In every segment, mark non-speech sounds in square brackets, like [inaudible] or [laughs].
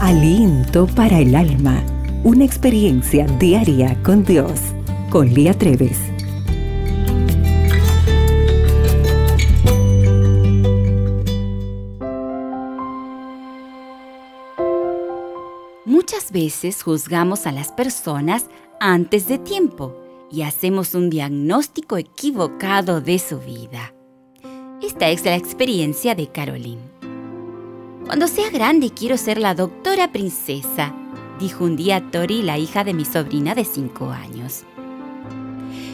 Aliento para el alma. Una experiencia diaria con Dios. Con Lía Treves. Muchas veces juzgamos a las personas antes de tiempo y hacemos un diagnóstico equivocado de su vida. Esta es la experiencia de Caroline. Cuando sea grande quiero ser la doctora princesa, dijo un día Tori, la hija de mi sobrina de 5 años.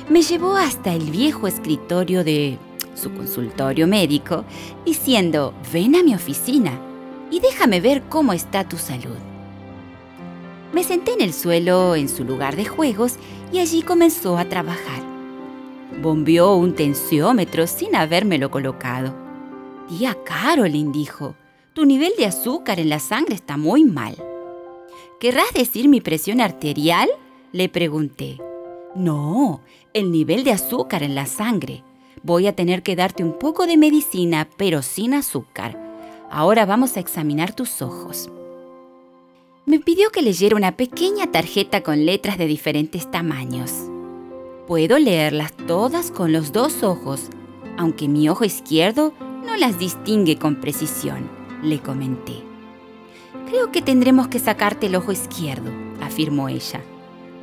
Me llevó hasta el viejo escritorio de su consultorio médico, diciendo, ven a mi oficina y déjame ver cómo está tu salud. Me senté en el suelo en su lugar de juegos y allí comenzó a trabajar. Bombeó un tensiómetro sin habérmelo colocado. Tía Caroline dijo, tu nivel de azúcar en la sangre está muy mal. ¿Querrás decir mi presión arterial? Le pregunté. No, el nivel de azúcar en la sangre. Voy a tener que darte un poco de medicina, pero sin azúcar. Ahora vamos a examinar tus ojos me pidió que leyera una pequeña tarjeta con letras de diferentes tamaños. Puedo leerlas todas con los dos ojos, aunque mi ojo izquierdo no las distingue con precisión, le comenté. Creo que tendremos que sacarte el ojo izquierdo, afirmó ella.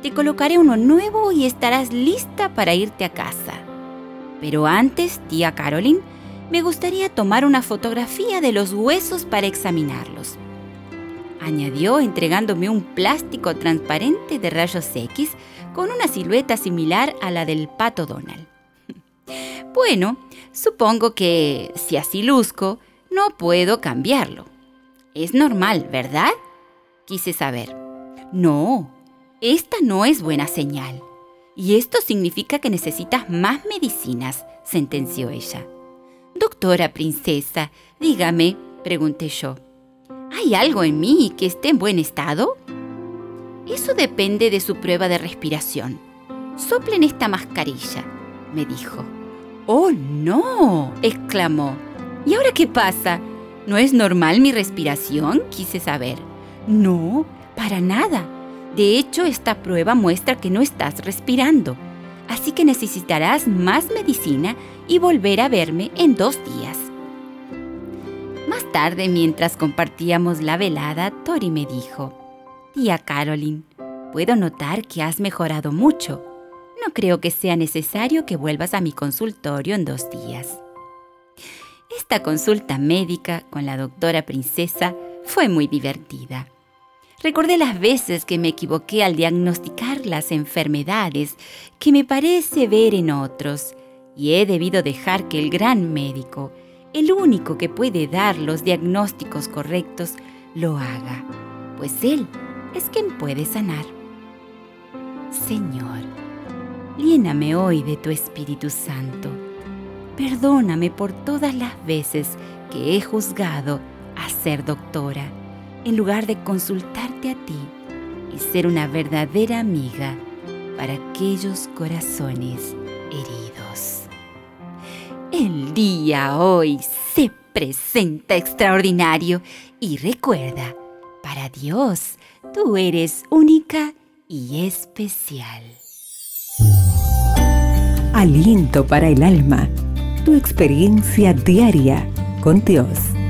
Te colocaré uno nuevo y estarás lista para irte a casa. Pero antes, tía Caroline, me gustaría tomar una fotografía de los huesos para examinarlos añadió entregándome un plástico transparente de rayos X con una silueta similar a la del pato Donald. [laughs] Bueno, supongo que si así luzco, no puedo cambiarlo. Es normal, ¿verdad? Quise saber. No, esta no es buena señal. Y esto significa que necesitas más medicinas, sentenció ella. Doctora princesa, dígame, pregunté yo. ¿Hay algo en mí que esté en buen estado? Eso depende de su prueba de respiración. Soplen esta mascarilla, me dijo. ¡Oh, no! exclamó. ¿Y ahora qué pasa? ¿No es normal mi respiración? Quise saber. No, para nada. De hecho, esta prueba muestra que no estás respirando. Así que necesitarás más medicina y volver a verme en dos días. Más tarde, mientras compartíamos la velada, Tori me dijo, Tía Caroline, puedo notar que has mejorado mucho. No creo que sea necesario que vuelvas a mi consultorio en dos días. Esta consulta médica con la doctora princesa fue muy divertida. Recordé las veces que me equivoqué al diagnosticar las enfermedades que me parece ver en otros y he debido dejar que el gran médico, el único que puede dar los diagnósticos correctos, lo haga, pues Él es quien puede sanar. Señor, lléname hoy de tu Espíritu Santo. Perdóname por todas las veces que he juzgado a ser doctora en lugar de consultarte a ti y ser una verdadera amiga para aquellos corazones heridos. El día hoy se presenta extraordinario y recuerda, para Dios, tú eres única y especial. Aliento para el alma, tu experiencia diaria con Dios.